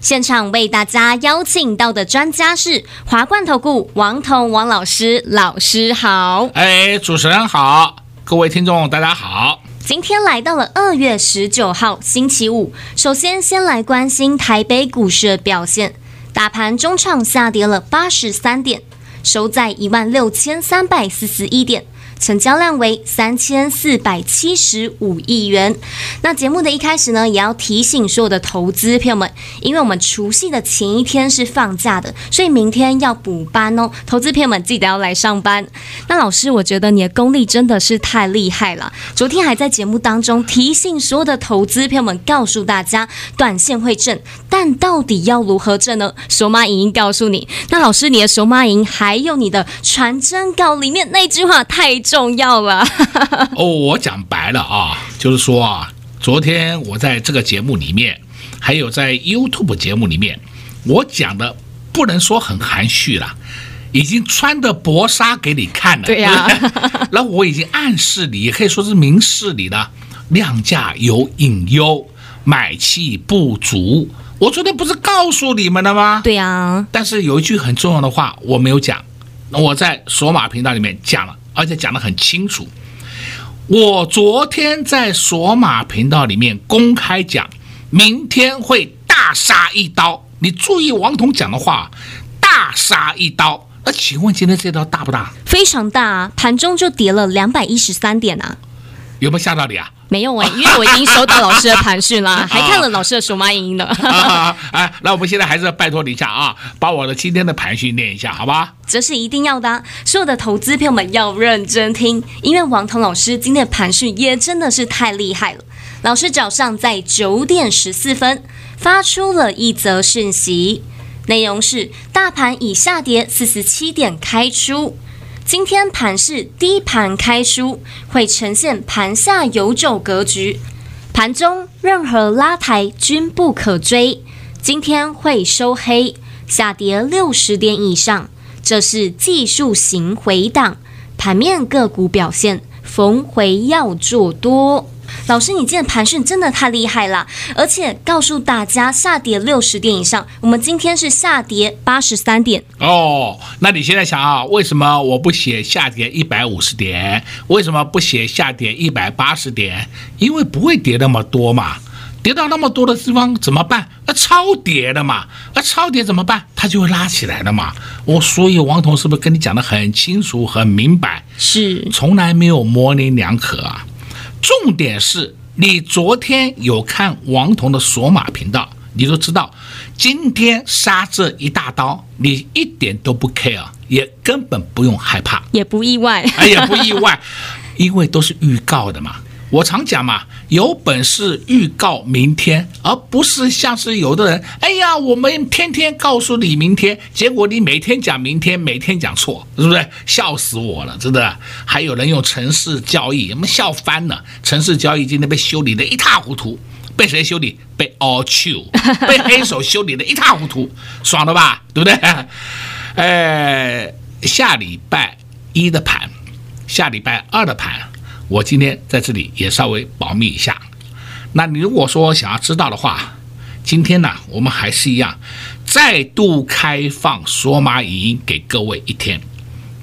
现场为大家邀请到的专家是华冠投顾王彤王老师，老师好。哎，主持人好，各位听众大家好。今天来到了二月十九号星期五，首先先来关心台北股市的表现，大盘中场下跌了八十三点，收在一万六千三百四十一点。成交量为三千四百七十五亿元。那节目的一开始呢，也要提醒所有的投资朋友们，因为我们除夕的前一天是放假的，所以明天要补班哦。投资朋友们记得要来上班。那老师，我觉得你的功力真的是太厉害了。昨天还在节目当中提醒所有的投资朋友们，告诉大家短线会挣，但到底要如何挣呢？手马影音告诉你。那老师，你的手马影还有你的传真稿里面那句话太重要了 哦，我讲白了啊，就是说啊，昨天我在这个节目里面，还有在 YouTube 节目里面，我讲的不能说很含蓄了，已经穿的薄纱给你看了。对呀、啊，然后我已经暗示你，也可以说是明示你的量价有隐忧，买气不足。我昨天不是告诉你们了吗？对呀、啊，但是有一句很重要的话我没有讲，我在索马频道里面讲了。而且讲得很清楚，我昨天在索马频道里面公开讲，明天会大杀一刀。你注意王彤讲的话，大杀一刀。那请问今天这刀大不大？非常大啊，盘中就跌了两百一十三点啊。有没有吓到你啊？没有哎，因为我已经收到老师的盘讯了，还看了老师的数码影音了。哎，那我们现在还是拜托你一下啊，把我的今天的盘讯念一下，好吧？这是一定要的，所有的投资朋友们要认真听，因为王彤老师今天的盘讯也真的是太厉害了。老师早上在九点十四分发出了一则讯息，内容是：大盘已下跌四十七点开出。今天盘是低盘开出，会呈现盘下游走格局，盘中任何拉抬均不可追。今天会收黑，下跌六十点以上，这是技术型回档。盘面个股表现，逢回要做多。老师，你今天盘讯真的太厉害了，而且告诉大家下跌六十点以上，我们今天是下跌八十三点。哦，那你现在想啊，为什么我不写下跌一百五十点？为什么不写下跌一百八十点？因为不会跌那么多嘛，跌到那么多的地方怎么办？那超跌的嘛，那超跌怎么办？它就会拉起来的嘛。我所以王彤是不是跟你讲的很清楚、很明白？是，从来没有模棱两可啊。重点是你昨天有看王彤的索马频道，你都知道今天杀这一大刀，你一点都不 care，也根本不用害怕，也不意外，哎，也不意外，因为都是预告的嘛。我常讲嘛，有本事预告明天，而不是像是有的人，哎呀，我们天天告诉你明天，结果你每天讲明天，每天讲错，是不是？笑死我了，真的。还有人用城市交易，我们笑翻了。城市交易今天被修理的一塌糊涂，被谁修理？被 All True，被黑手修理的一塌糊涂，爽了吧？对不对？哎，下礼拜一的盘，下礼拜二的盘。我今天在这里也稍微保密一下。那你如果说想要知道的话，今天呢，我们还是一样，再度开放索马语音给各位一天。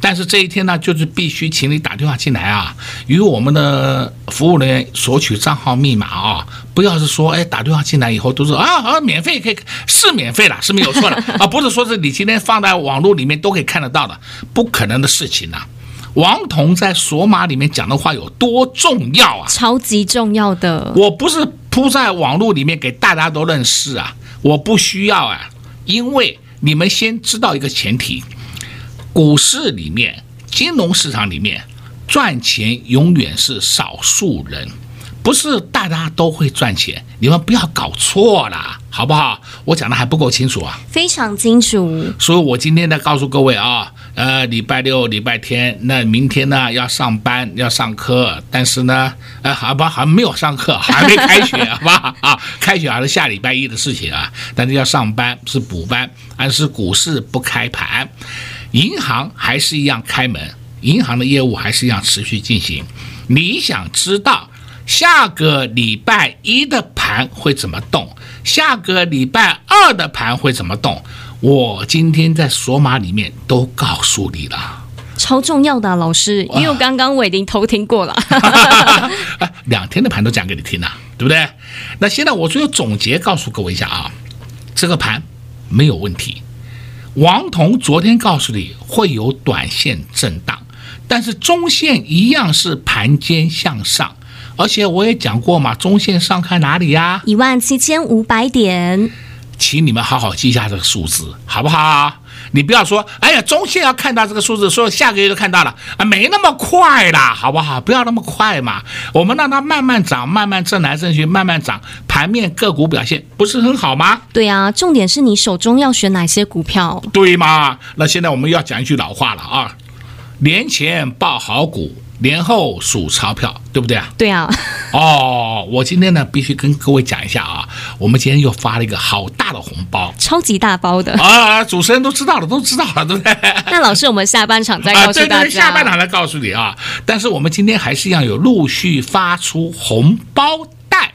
但是这一天呢，就是必须请你打电话进来啊，与我们的服务人员索取账号密码啊，不要是说哎打电话进来以后都是啊好免费可以，是免费了，是没有错的啊，不是说是你今天放在网络里面都可以看得到的，不可能的事情呐。王彤在索马里面讲的话有多重要啊？超级重要的。我不是铺在网络里面给大家都认识啊，我不需要啊，因为你们先知道一个前提：股市里面、金融市场里面赚钱永远是少数人，不是大家都会赚钱，你们不要搞错了，好不好？我讲的还不够清楚啊，非常清楚。所以我今天再告诉各位啊，呃，礼拜六、礼拜天，那明天呢要上班要上课，但是呢，呃，好吧，还没有上课，还没开学，好吧？啊，开学还是下礼拜一的事情啊，但是要上班是补班，但是股市不开盘，银行还是一样开门，银行的业务还是一样持续进行。你想知道下个礼拜一的盘会怎么动？下个礼拜二的盘会怎么动？我今天在索马里面都告诉你了，超重要的、啊、老师，因为我刚刚我已经偷听过了，两天的盘都讲给你听了，对不对？那现在我最后总结告诉各位一下啊，这个盘没有问题。王彤昨天告诉你会有短线震荡。但是中线一样是盘间向上，而且我也讲过嘛，中线上看哪里呀？一万七千五百点，请你们好好记下这个数字，好不好？你不要说，哎呀，中线要看到这个数字，说下个月就看到了啊，没那么快啦，好不好？不要那么快嘛，我们让它慢慢涨，慢慢挣来挣去，慢慢涨，盘面个股表现不是很好吗？对啊，重点是你手中要选哪些股票？对吗？那现在我们要讲一句老话了啊。年前报好股，年后数钞票，对不对啊？对啊。哦，我今天呢必须跟各位讲一下啊，我们今天又发了一个好大的红包，超级大包的啊！主持人都知道了，都知道了，对不对？那老师，我们下半场再告诉大家。啊、对对对，下半场再告诉你啊。但是我们今天还是要有陆续发出红包袋，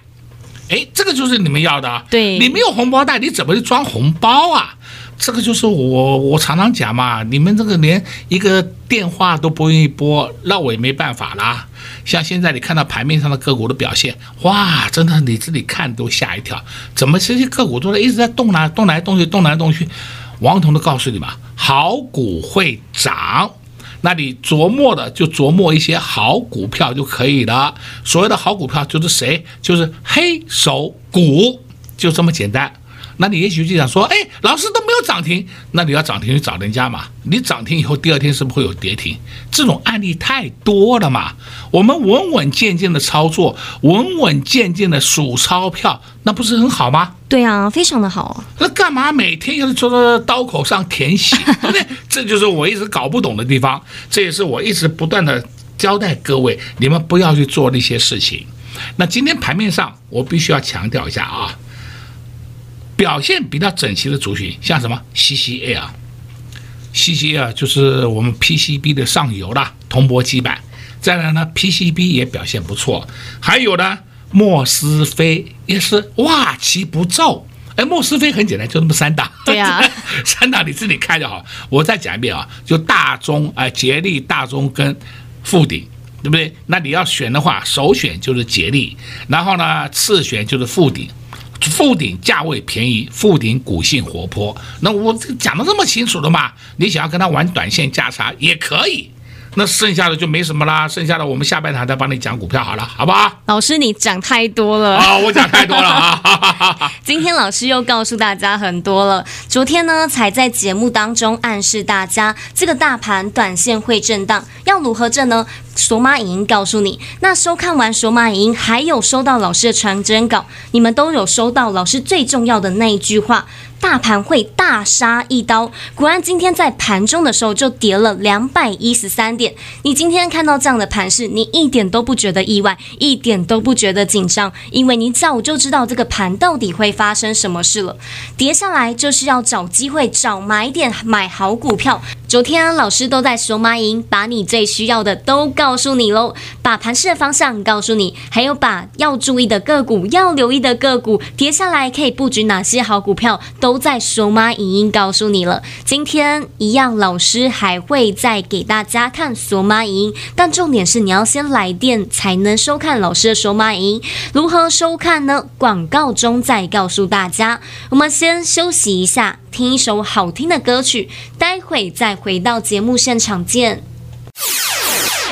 哎，这个就是你们要的。对，你没有红包袋，你怎么去装红包啊？这个就是我我常常讲嘛，你们这个连一个电话都不愿意拨，那我也没办法啦。像现在你看到盘面上的个股的表现，哇，真的你自己看都吓一跳，怎么这些个股都在一直在动来动来动去，动来动去？王彤都告诉你嘛，好股会涨，那你琢磨的就琢磨一些好股票就可以了。所谓的好股票就是谁？就是黑手股，就这么简单。那你也许就想说，哎，老师都没有涨停，那你要涨停去找人家嘛？你涨停以后，第二天是不是会有跌停？这种案例太多了嘛。我们稳稳健健的操作，稳稳健健的数钞票，那不是很好吗？对啊，非常的好。那干嘛每天要坐在刀口上舔血，对不对？这就是我一直搞不懂的地方。这也是我一直不断的交代各位，你们不要去做那些事情。那今天盘面上，我必须要强调一下啊。表现比较整齐的族群，像什么 CCL，CCL 就是我们 PCB 的上游啦，铜箔基板。再来呢，PCB 也表现不错。还有呢，莫斯菲也是哇其不皱。哎，莫斯菲很简单，就那么三档。对呀、啊，三档你自己看就好。我再讲一遍啊，就大中啊，捷力、大中跟富鼎，对不对？那你要选的话，首选就是捷力，然后呢，次选就是富鼎。富鼎价位便宜，附顶股性活泼。那我讲的这么清楚的嘛，你想要跟他玩短线价差也可以。那剩下的就没什么啦，剩下的我们下半场再帮你讲股票好了，好不好？老师你讲太多了啊、哦，我讲太多了啊。今天老师又告诉大家很多了。昨天呢，才在节目当中暗示大家，这个大盘短线会震荡，要如何震呢？索马影音告诉你。那收看完索马影音，还有收到老师的传真稿，你们都有收到老师最重要的那一句话。大盘会大杀一刀，果然今天在盘中的时候就跌了两百一十三点。你今天看到这样的盘势，你一点都不觉得意外，一点都不觉得紧张，因为你早就知道这个盘到底会发生什么事了。跌下来就是要找机会，找买点，买好股票。昨天老师都在索马营，把你最需要的都告诉你喽，把盘势的方向告诉你，还有把要注意的个股、要留意的个股，跌下来可以布局哪些好股票，都在索马影音告诉你了。今天一样，老师还会再给大家看索马影音，但重点是你要先来电才能收看老师的索马影音。如何收看呢？广告中再告诉大家。我们先休息一下。听一首好听的歌曲，待会再回到节目现场见。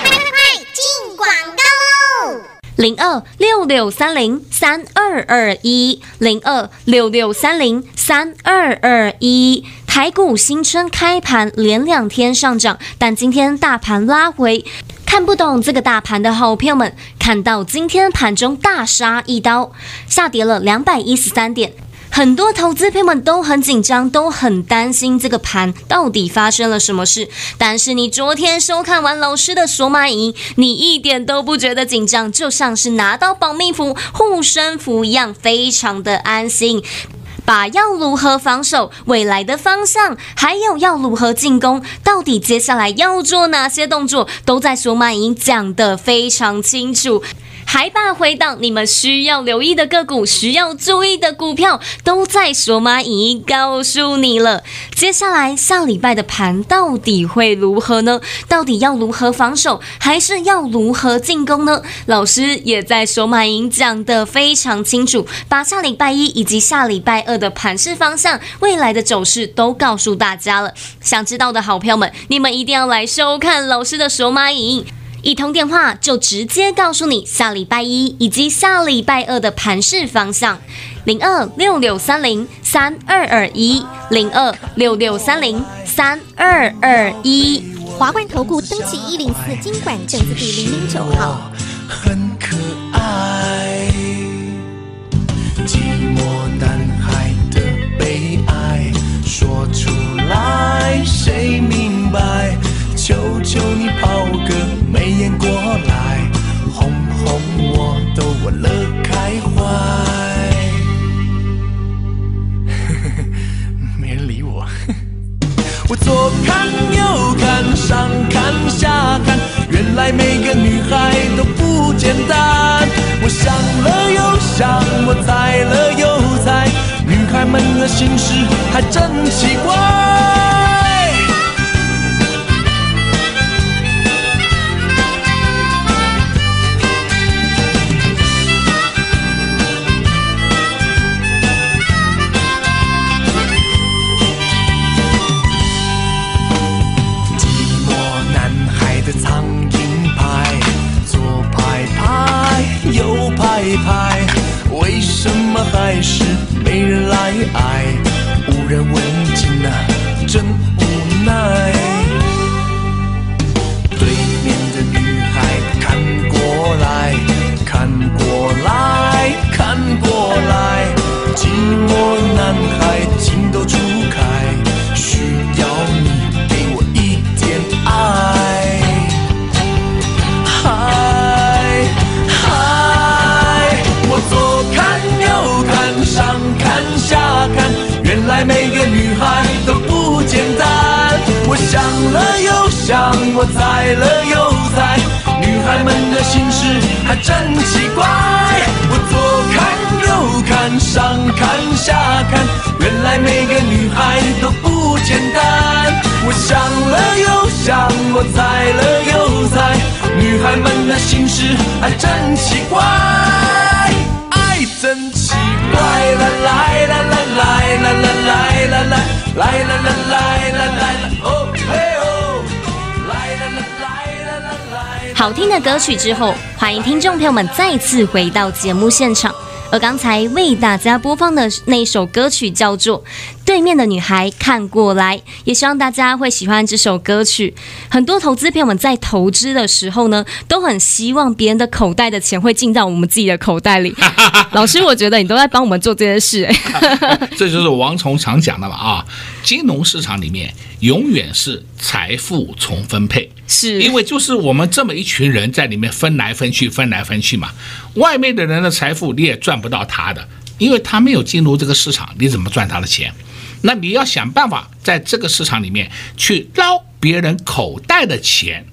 快快快进广告喽！零二六六三零三二二一，零二六六三零三二二一。台股新春开盘连两天上涨，但今天大盘拉回。看不懂这个大盘的好朋友们，看到今天盘中大杀一刀，下跌了两百一十三点。很多投资朋友们都很紧张，都很担心这个盘到底发生了什么事。但是你昨天收看完老师的索马影音，你一点都不觉得紧张，就像是拿到保命符、护身符一样，非常的安心。把要如何防守、未来的方向，还有要如何进攻，到底接下来要做哪些动作，都在索马影音讲得非常清楚。海霸回档，你们需要留意的个股，需要注意的股票，都在索马影告诉你了。接下来下礼拜的盘到底会如何呢？到底要如何防守，还是要如何进攻呢？老师也在索马影音讲得非常清楚，把下礼拜一以及下礼拜二的盘势方向、未来的走势都告诉大家了。想知道的好朋友们，你们一定要来收看老师的索马影。一通电话就直接告诉你下礼拜一以及下礼拜二的盘市方向，零二六六三零三二二一，零二六六三零三二二一。华冠投顾登记一零四金管证字第零零九号。很可爱，寂寞男孩的悲哀，说出来谁明白？求求你抛心事还真奇怪。事还真奇怪。爱真奇怪啦，来来来来来来来来来来来来来来来哦嘿哦，来来来来来来。好听的歌曲之后，欢迎听众朋友们再次回到节目现场。而刚才为大家播放的那首歌曲叫做《对面的女孩看过来》，也希望大家会喜欢这首歌曲。很多投资朋友们在投资的时候呢，都很希望别人的口袋的钱会进到我们自己的口袋里。老师，我觉得你都在帮我们做这件事，哎，这就是王崇常讲的嘛啊，金融市场里面永远是财富重分配。是因为就是我们这么一群人在里面分来分去，分来分去嘛。外面的人的财富你也赚不到他的，因为他没有进入这个市场，你怎么赚他的钱？那你要想办法在这个市场里面去捞别人口袋的钱，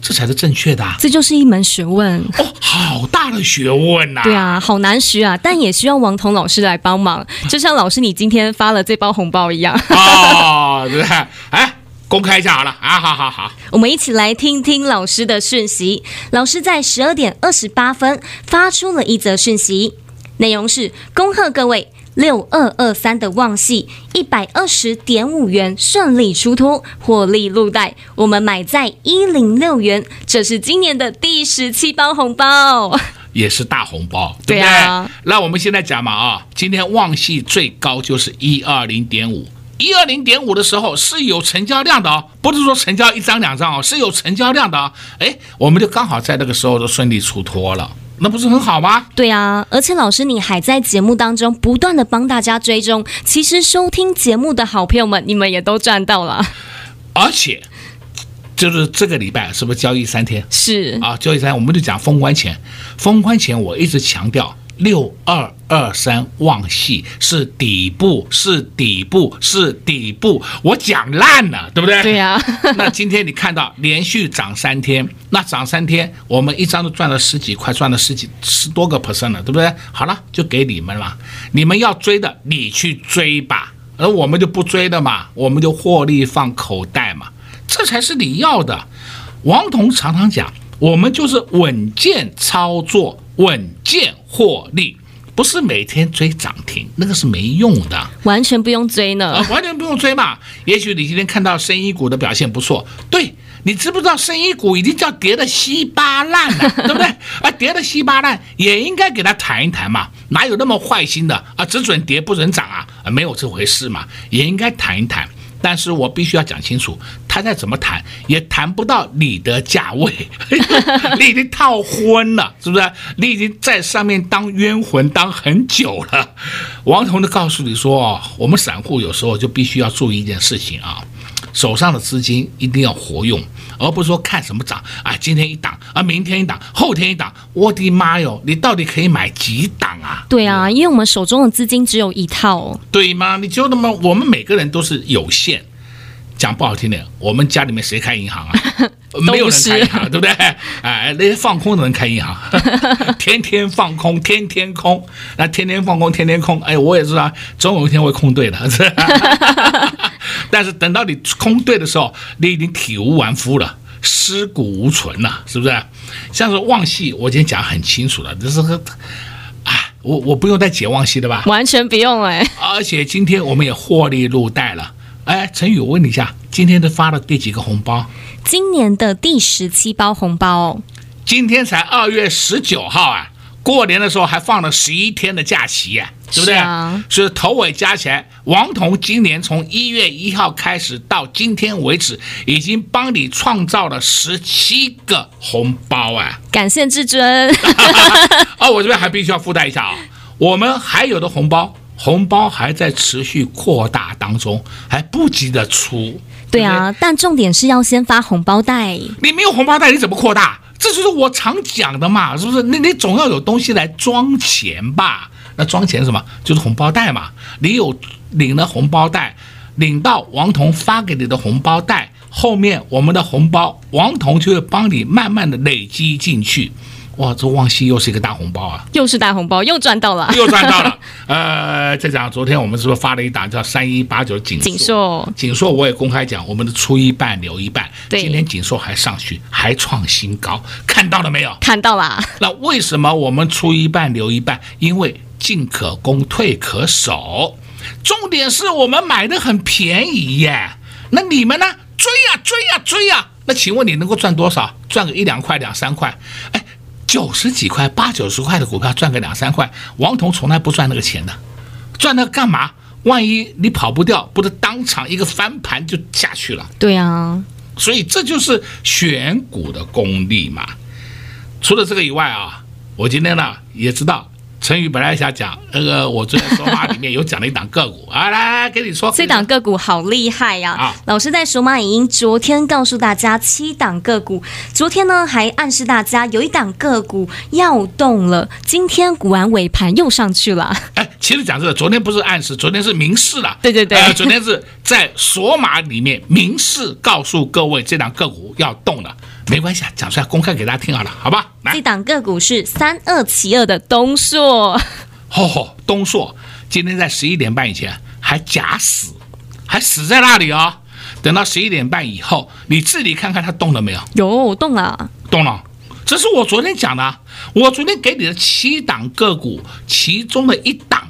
这才是正确的啊。这就是一门学问哦，好大的学问呐！对啊，好难学啊，但也需要王彤老师来帮忙。就像老师你今天发了这包红包一样。哦，对，哎。公开一下好了啊，好好好，我们一起来听听老师的讯息。老师在十二点二十八分发出了一则讯息，内容是：恭贺各位六二二三的旺系一百二十点五元顺利出脱，获利入袋。我们买在一零六元，这是今年的第十七包红包，也是大红包，对不对？对啊。那我们现在讲嘛啊，今天旺系最高就是一二零点五。一二零点五的时候是有成交量的哦，不是说成交一张两张哦，是有成交量的哦。哎，我们就刚好在那个时候都顺利出脱了，那不是很好吗？对啊，而且老师你还在节目当中不断的帮大家追踪，其实收听节目的好朋友们，你们也都赚到了。而且，就是这个礼拜是不是交易三天？是啊，交易三天，我们就讲封关前，封关前我一直强调。六二二三望系是底部，是底部，是底部。我讲烂了，对不对？对呀、啊。那今天你看到连续涨三天，那涨三天，我们一张都赚了十几块，赚了十几十多个 percent 了，对不对？好了，就给你们了。你们要追的，你去追吧。而我们就不追的嘛，我们就获利放口袋嘛，这才是你要的。王彤常常讲，我们就是稳健操作。稳健获利，不是每天追涨停，那个是没用的，完全不用追呢。啊，完全不用追嘛。也许你今天看到深一股的表现不错，对，你知不知道深一股已经叫跌得稀巴烂了，对不对？啊，跌得稀巴烂也应该给他谈一谈嘛，哪有那么坏心的啊？只准跌不准涨啊？啊，没有这回事嘛，也应该谈一谈。但是我必须要讲清楚，他再怎么谈也谈不到你的价位，你已经套昏了，是不是？你已经在上面当冤魂当很久了。王彤就告诉你说，我们散户有时候就必须要注意一件事情啊。手上的资金一定要活用，而不是说看什么涨啊，今天一档啊，明天一档，后天一档。我的妈哟，你到底可以买几档啊？对啊，因为我们手中的资金只有一套，对吗？你就那么，我们每个人都是有限。讲不好听点，我们家里面谁开银行啊？没有人开银行，对不对？哎，那些放空的人开银行，天天放空，天天空，那天天放空，天天空。哎，我也知道，总有一天会空对的。但是等到你空对的时候，你已经体无完肤了，尸骨无存了，是不是？像是旺系，我已经讲很清楚了，就是个，啊，我我不用再解旺系的吧？完全不用哎。而且今天我们也获利入袋了。哎，陈宇，我问你一下，今天都发了第几个红包？今年的第十七包红包哦。今天才二月十九号啊，过年的时候还放了十一天的假期呀，对不对？是啊。所以头尾加起来，王彤今年从一月一号开始到今天为止，已经帮你创造了十七个红包啊！感谢至尊。哦，我这边还必须要附带一下啊，我们还有的红包。红包还在持续扩大当中，还不急着出。对啊，但重点是要先发红包袋。你没有红包袋，你怎么扩大？这就是我常讲的嘛，是不是？你你总要有东西来装钱吧？那装钱什么？就是红包袋嘛。你有领了红包袋，领到王彤发给你的红包袋后面，我们的红包王彤就会帮你慢慢的累积进去。哇，这旺西又是一个大红包啊！又是大红包，又赚到了，又赚到了。呃，再讲，昨天我们是不是发了一档叫三一八九锦锦硕？锦硕我也公开讲，我们的出一半留一半。对，今天锦硕还上去，还创新高，看到了没有？看到了。那为什么我们出一半留一半？因为进可攻，退可守。重点是我们买的很便宜耶。那你们呢？追呀追呀追呀！那请问你能够赚多少？赚个一两块、两三块？哎。九十几块、八九十块的股票赚个两三块，王彤从来不赚那个钱的，赚那干嘛？万一你跑不掉，不是当场一个翻盘就下去了？对啊，所以这就是选股的功力嘛。除了这个以外啊，我今天呢也知道。陈宇本来想讲那个，我昨天说话里面有讲了一档个股啊，来来，给你说，这档个股好厉害呀！啊，老师在数码影音昨天告诉大家七档个股，昨天呢还暗示大家有一档个股要动了，今天股完尾盘又上去了。哎，其实讲真的，昨天不是暗示，昨天是明示了。对对对，呃，昨天是在索马里面明示告诉各位这档个股要动了。没关系啊，讲出来公开给大家听好了，好吧？来，这档个股是三二七二的东硕。吼吼，东硕今天在十一点半以前还假死，还死在那里哦。等到十一点半以后，你自己看看它动了没有？有动了，动了。这是我昨天讲的，我昨天给你的七档个股其中的一档，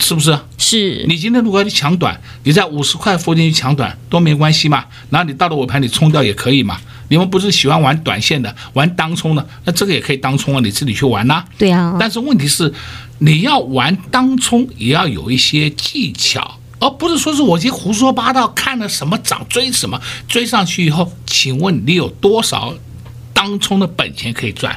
是不是？是。你今天如果要去抢短，你在五十块附近去抢短都没关系嘛。然后你到了尾盘你冲掉也可以嘛。你们不是喜欢玩短线的，玩当冲的，那这个也可以当冲啊，你自己去玩呐、啊。对啊。但是问题是，你要玩当冲也要有一些技巧，而不是说是我去胡说八道，看了什么涨追什么，追上去以后，请问你有多少当冲的本钱可以赚？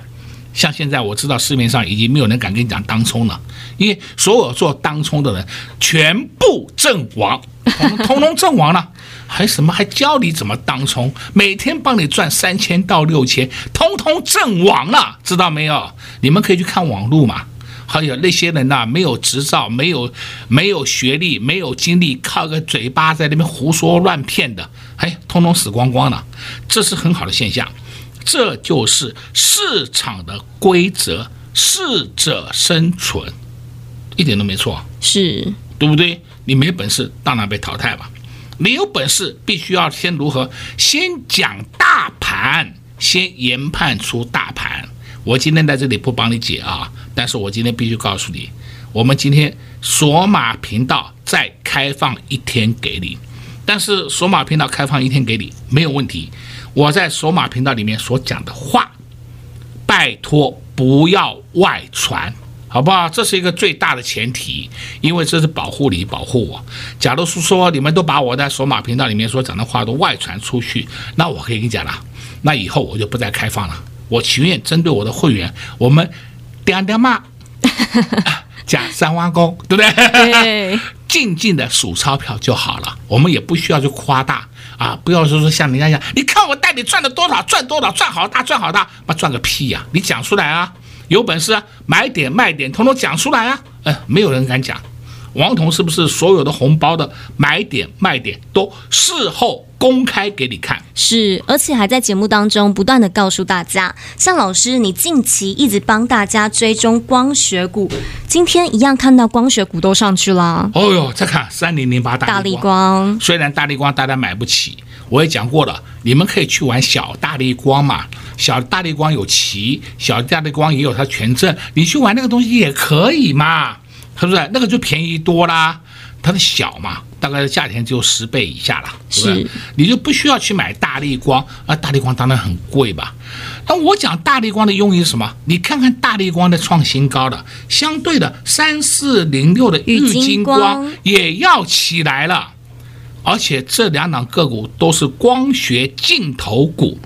像现在我知道市面上已经没有人敢跟你讲当冲了，因为所有做当冲的人全部阵亡，通通阵亡了，还什么还教你怎么当冲，每天帮你赚三千到六千，通通阵亡了，知道没有？你们可以去看网络嘛。还有那些人呐，没有执照，没有没有学历，没有经历，靠个嘴巴在那边胡说乱骗的，哎，通通死光光了，这是很好的现象。这就是市场的规则，适者生存，一点都没错，是对不对？你没本事，当然被淘汰吧。你有本事，必须要先如何？先讲大盘，先研判出大盘。我今天在这里不帮你解啊，但是我今天必须告诉你，我们今天索马频道再开放一天给你，但是索马频道开放一天给你没有问题。我在索马频道里面所讲的话，拜托不要外传，好不好？这是一个最大的前提，因为这是保护你、保护我。假如是说你们都把我在索马频道里面所讲的话都外传出去，那我可以跟你讲了，那以后我就不再开放了。我情愿针对我的会员，我们点点嘛，讲三万公，对不对？对，静静的数钞票就好了，我们也不需要去夸大。啊，不要说说像人家一样，你看我带你赚了多少，赚多少，赚好大，赚好大，妈赚个屁呀、你讲出来啊，有本事啊，买点卖点，统统讲出来啊！哎，没有人敢讲。王彤是不是所有的红包的买点卖点都事后公开给你看？是，而且还在节目当中不断的告诉大家，像老师你近期一直帮大家追踪光学股，今天一样看到光学股都上去了。哦哟，再看三零零八大立光，光虽然大立光大家买不起，我也讲过了，你们可以去玩小大立光嘛，小大立光有旗，小大立光也有它权证，你去玩那个东西也可以嘛。是不是那个就便宜多啦？它的小嘛，大概价钱只有十倍以下了，是不是？你就不需要去买大力光啊，大力光当然很贵吧？那我讲大力光的用意是什么？你看看大力光的创新高的，相对的三四零六的玉金光也要起来了，而且这两档个股都是光学镜头股。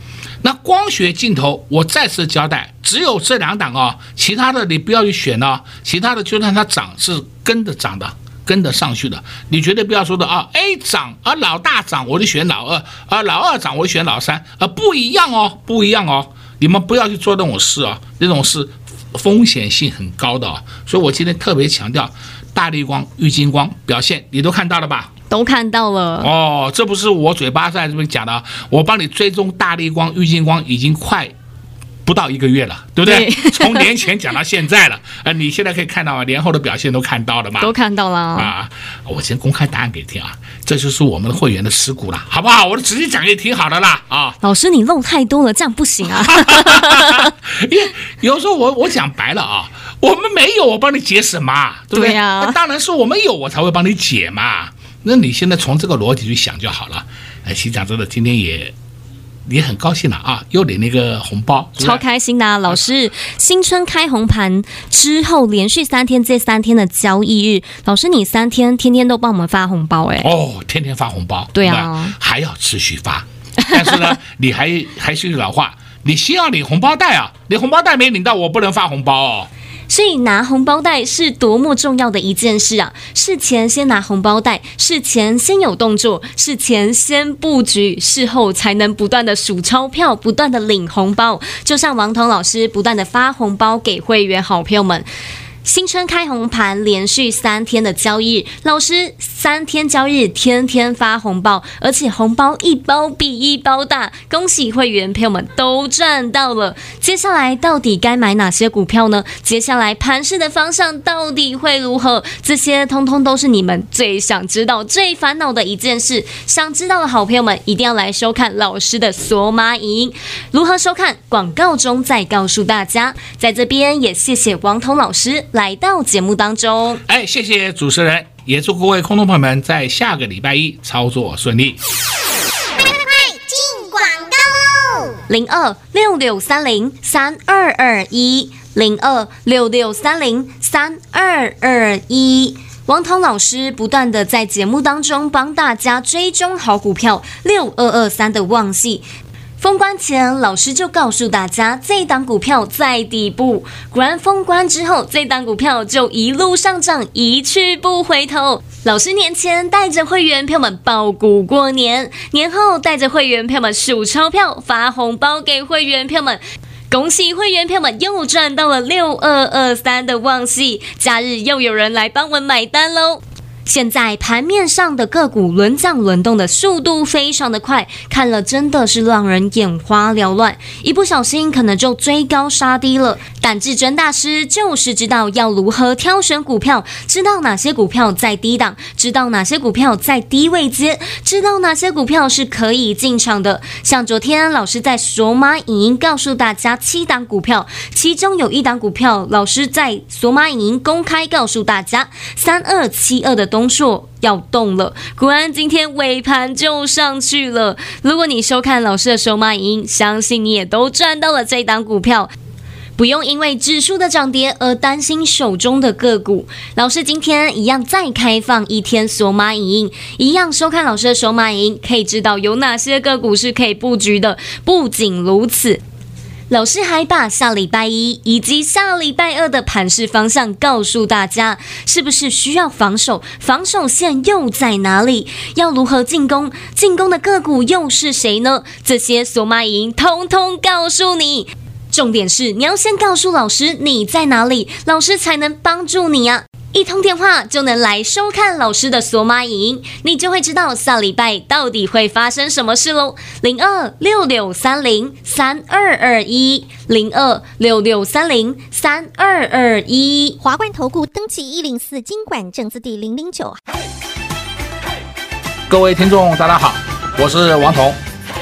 那光学镜头，我再次交代，只有这两档哦，其他的你不要去选哦，其他的就算它涨是跟着涨的，跟得上去的，你绝对不要说的啊，A 涨而老大涨，我就选老二，而老二涨我就选老三，啊，不一样哦，不一样哦，你们不要去做那种事啊，那种事风险性很高的啊，所以我今天特别强调，大立光、玉金光表现你都看到了吧？都看到了哦，这不是我嘴巴在这边讲的，我帮你追踪大立光、玉金光已经快不到一个月了，对不对？对 从年前讲到现在了，呃，你现在可以看到啊，年后的表现都看到了吗？都看到了啊！我先公开答案给你听啊，这就是我们的会员的持股了，好不好？我直接讲给你听好了啦啊！老师，你漏太多了，这样不行啊！因为有时候我我讲白了啊，我们没有，我帮你解什么？对不对？呀啊，当然是我们有，我才会帮你解嘛。那你现在从这个逻辑去想就好了。哎，其实讲真的，今天也也很高兴了啊，又领了一个红包，超开心的啊！老师，新春开红盘之后，连续三天这三天的交易日，老师你三天天天都帮我们发红包哎！哦，天天发红包，对啊，还要持续发。但是呢，你还还是老话，你先要领红包袋啊，你红包袋没领到，我不能发红包哦。所以拿红包袋是多么重要的一件事啊！事前先拿红包袋，事前先有动作，事前先布局，事后才能不断的数钞票，不断的领红包。就像王彤老师不断的发红包给会员好朋友们。新春开红盘，连续三天的交易，老师三天交易天天发红包，而且红包一包比一包大，恭喜会员朋友们都赚到了。接下来到底该买哪些股票呢？接下来盘市的方向到底会如何？这些通通都是你们最想知道、最烦恼的一件事。想知道的好朋友们一定要来收看老师的索马影。如何收看？广告中再告诉大家。在这边也谢谢王彤老师。来到节目当中，哎，谢谢主持人，也祝各位空头朋友们在下个礼拜一操作顺利。快快快，进广告喽！零二六六三零三二二一，零二六六三零三二二一。王涛老师不断的在节目当中帮大家追踪好股票六二二三的旺矽。封关前，老师就告诉大家，这档股票在底部。果然，封关之后，这档股票就一路上涨，一去不回头。老师年前带着会员票们爆股过年，年后带着会员票们数钞票，发红包给会员票们。恭喜会员票们又赚到了六二二三的旺矽，假日又有人来帮我们买单喽。现在盘面上的个股轮涨轮动的速度非常的快，看了真的是让人眼花缭乱，一不小心可能就追高杀低了。但至尊大师就是知道要如何挑选股票，知道哪些股票在低档，知道哪些股票在低位接，知道哪些股票是可以进场的。像昨天老师在索马影音告诉大家七档股票，其中有一档股票，老师在索马影音公开告诉大家三二七二的东。东硕要动了，果然今天尾盘就上去了。如果你收看老师的手马影音，相信你也都赚到了这档股票，不用因为指数的涨跌而担心手中的个股。老师今天一样再开放一天索马影音，一样收看老师的手马影音，可以知道有哪些个股是可以布局的。不仅如此。老师还把下礼拜一以及下礼拜二的盘势方向告诉大家，是不是需要防守？防守线又在哪里？要如何进攻？进攻的个股又是谁呢？这些索马营通通告诉你。重点是你要先告诉老师你在哪里，老师才能帮助你啊。一通电话就能来收看老师的索马影，你就会知道下礼拜到底会发生什么事喽。零二六六三零三二二一，零二六六三零三二二一。华冠投顾登记一零四经管证字第零零九。各位听众，大家好，我是王彤，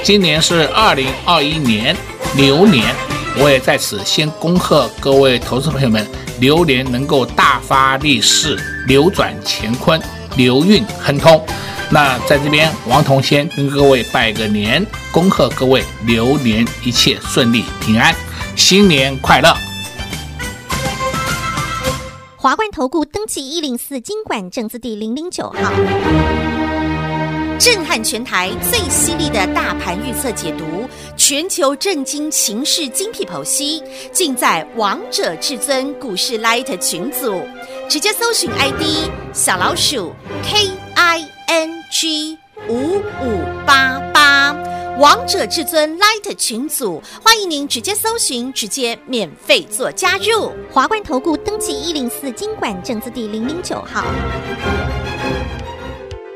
今年是二零二一年牛年，我也在此先恭贺各位投资朋友们。流年能够大发利市，扭转乾坤，流运亨通。那在这边，王彤先跟各位拜个年，恭贺各位流年一切顺利平安，新年快乐。华冠投顾登记一零四金管证字第零零九号。震撼全台最犀利的大盘预测解读，全球震惊情势精辟剖析，尽在王者至尊股市 Light 群组。直接搜寻 ID 小老鼠 K I N G 五五八八，王者至尊 Light 群组，欢迎您直接搜寻，直接免费做加入。华冠投顾登记一零四金管证字第零零九号。